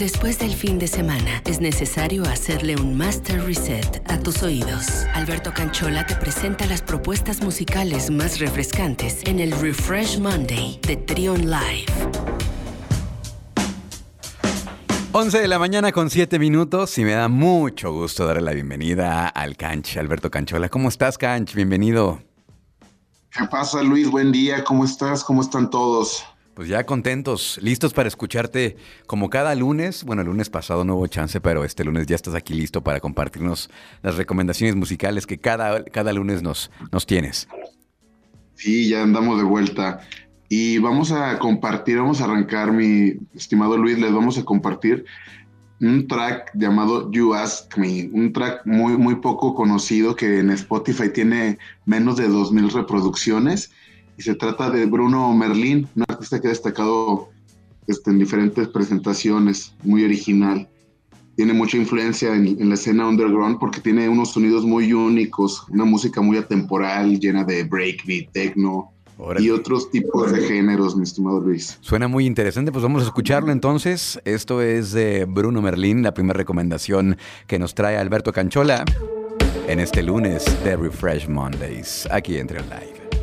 Después del fin de semana, es necesario hacerle un master reset a tus oídos. Alberto Canchola te presenta las propuestas musicales más refrescantes en el Refresh Monday de Trion Live. 11 de la mañana con 7 minutos y me da mucho gusto darle la bienvenida al Canch, Alberto Canchola. ¿Cómo estás, Canch? Bienvenido. ¿Qué pasa, Luis? Buen día. ¿Cómo estás? ¿Cómo están todos? Pues ya contentos, listos para escucharte como cada lunes. Bueno, lunes pasado no hubo chance, pero este lunes ya estás aquí listo para compartirnos las recomendaciones musicales que cada, cada lunes nos, nos tienes. Sí, ya andamos de vuelta. Y vamos a compartir, vamos a arrancar, mi estimado Luis, les vamos a compartir un track llamado You Ask Me, un track muy, muy poco conocido que en Spotify tiene menos de 2.000 reproducciones. Y se trata de Bruno Merlin, un artista que ha destacado este, en diferentes presentaciones, muy original. Tiene mucha influencia en, en la escena underground porque tiene unos sonidos muy únicos, una música muy atemporal, llena de breakbeat, techno, y otros tipos de géneros, mi estimado Luis. Suena muy interesante, pues vamos a escucharlo entonces. Esto es de Bruno Merlín, la primera recomendación que nos trae Alberto Canchola en este lunes de Refresh Mondays, aquí entre Live.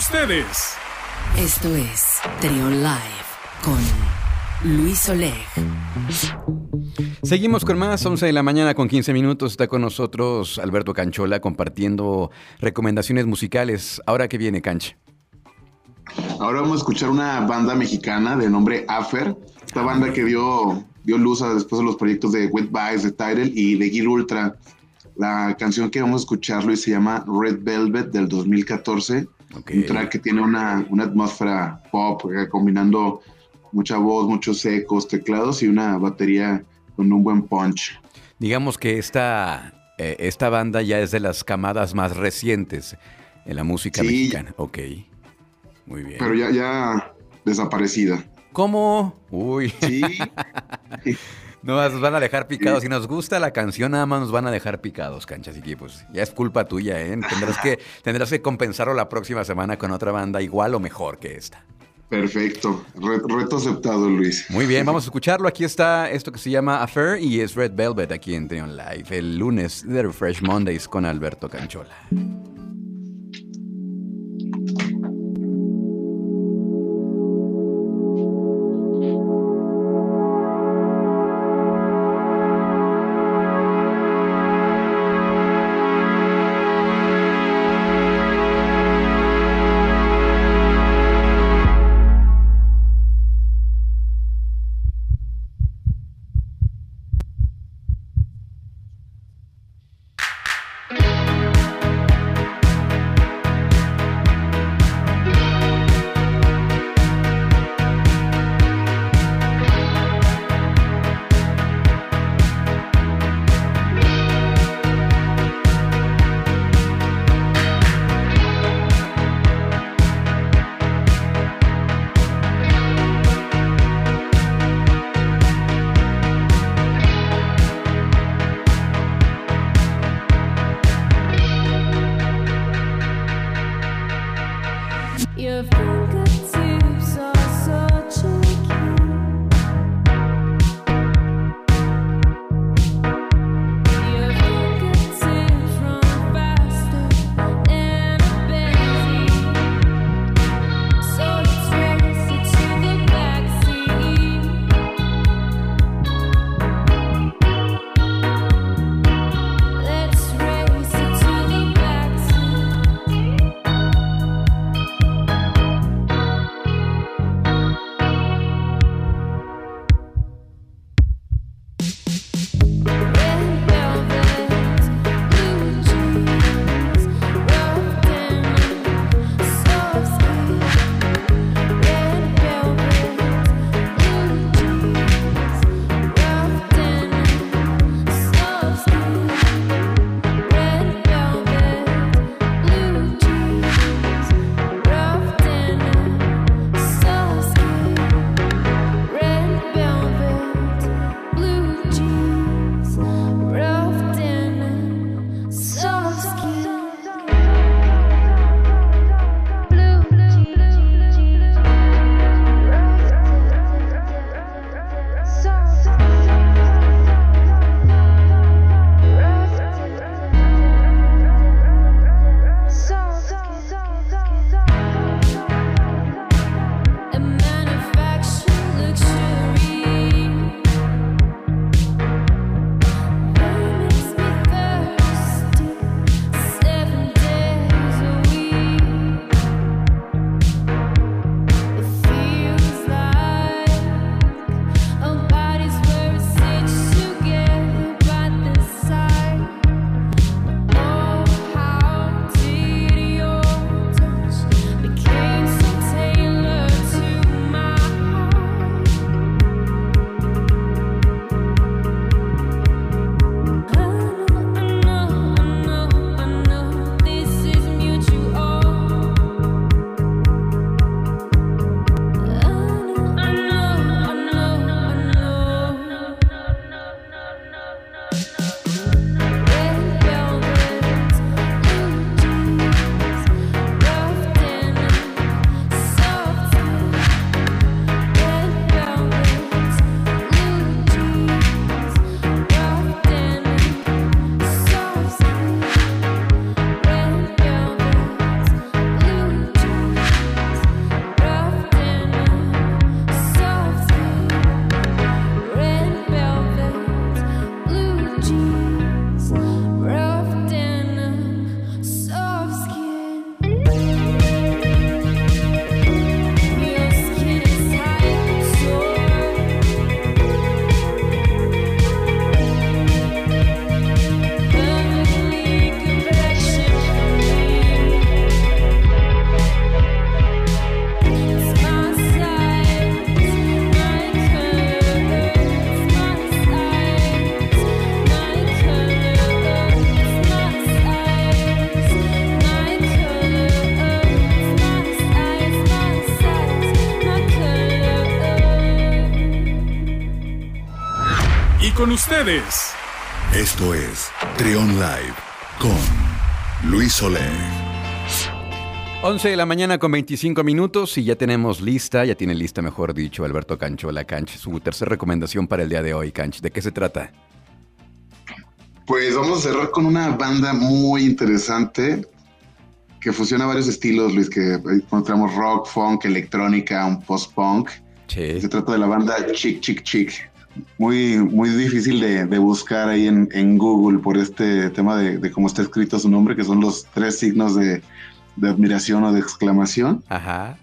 Ustedes. Esto es Trion Live con Luis Oleg. Seguimos con más, 11 de la mañana con 15 minutos. Está con nosotros Alberto Canchola compartiendo recomendaciones musicales. Ahora que viene, Canche. Ahora vamos a escuchar una banda mexicana de nombre Afer. Esta banda que dio, dio luz a después de los proyectos de Wet Vibes, de Tidal y de Gear Ultra. La canción que vamos a escuchar, Luis, se llama Red Velvet del 2014. Un track que tiene una, una atmósfera pop, eh, combinando mucha voz, muchos ecos, teclados y una batería con un buen punch. Digamos que esta, eh, esta banda ya es de las camadas más recientes en la música mexicana. Ok, muy bien. Pero ya, ya desaparecida. ¿Cómo? Uy. Sí. No, nos van a dejar picados. Si nos gusta la canción, nada más nos van a dejar picados, canchas y pues ya es culpa tuya, ¿eh? Tendrás que, tendrás que compensarlo la próxima semana con otra banda igual o mejor que esta. Perfecto. reto aceptado, Luis. Muy bien, vamos a escucharlo. Aquí está esto que se llama Affair y es Red Velvet aquí en Trion Live. El lunes de Refresh Mondays con Alberto Canchola. Ustedes. Esto es Trion Live con Luis Soler. 11 de la mañana con 25 minutos y ya tenemos lista, ya tiene lista, mejor dicho, Alberto Cancho, la Canch, su tercera recomendación para el día de hoy, Canch. ¿De qué se trata? Pues vamos a cerrar con una banda muy interesante que fusiona varios estilos, Luis, que encontramos rock, funk, electrónica, un post-punk. Se trata de la banda Chick Chick Chick. Muy, muy difícil de, buscar ahí en, Google por este tema de, cómo está escrito su nombre, que son los tres signos de, admiración o de exclamación. Ajá.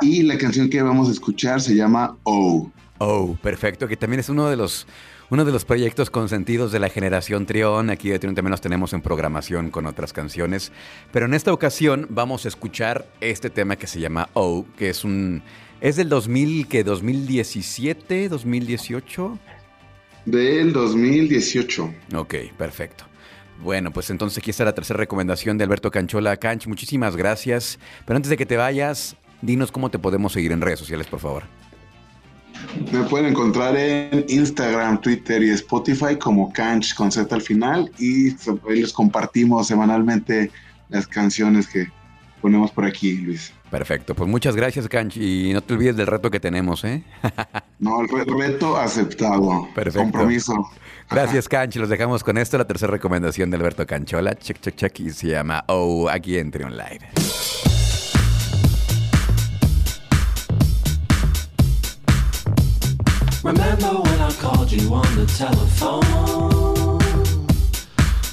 Y la canción que vamos a escuchar se llama Oh. Oh, perfecto, que también es uno de los uno de los proyectos consentidos de la generación Trión. Aquí de Trión también los tenemos en programación con otras canciones. Pero en esta ocasión vamos a escuchar este tema que se llama Oh, que es un. ¿Es del 2000, que 2017, 2018? Del 2018. Ok, perfecto. Bueno, pues entonces aquí está la tercera recomendación de Alberto Canchola. Canch, muchísimas gracias. Pero antes de que te vayas, dinos cómo te podemos seguir en redes sociales, por favor. Me pueden encontrar en Instagram, Twitter y Spotify como Canch con Z al final y ahí les compartimos semanalmente las canciones que ponemos por aquí, Luis. Perfecto, pues muchas gracias, Canch, y no te olvides del reto que tenemos, ¿eh? no, el reto aceptado. Perfecto. Compromiso. Gracias, Canch. Los dejamos con esto, la tercera recomendación de Alberto Canchola. Check, check, check, y se llama Oh, aquí en Trion Live. Remember when I called you on the telephone?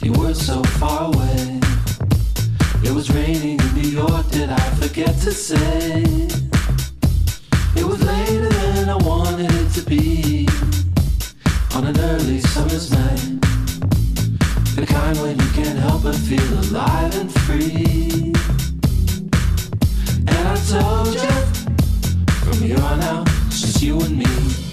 You were so far away. Was raining in New York, did I forget to say? It was later than I wanted it to be. On an early summer's night. The kind when you can't help but feel alive and free. And I told you, from here on out, it's just you and me.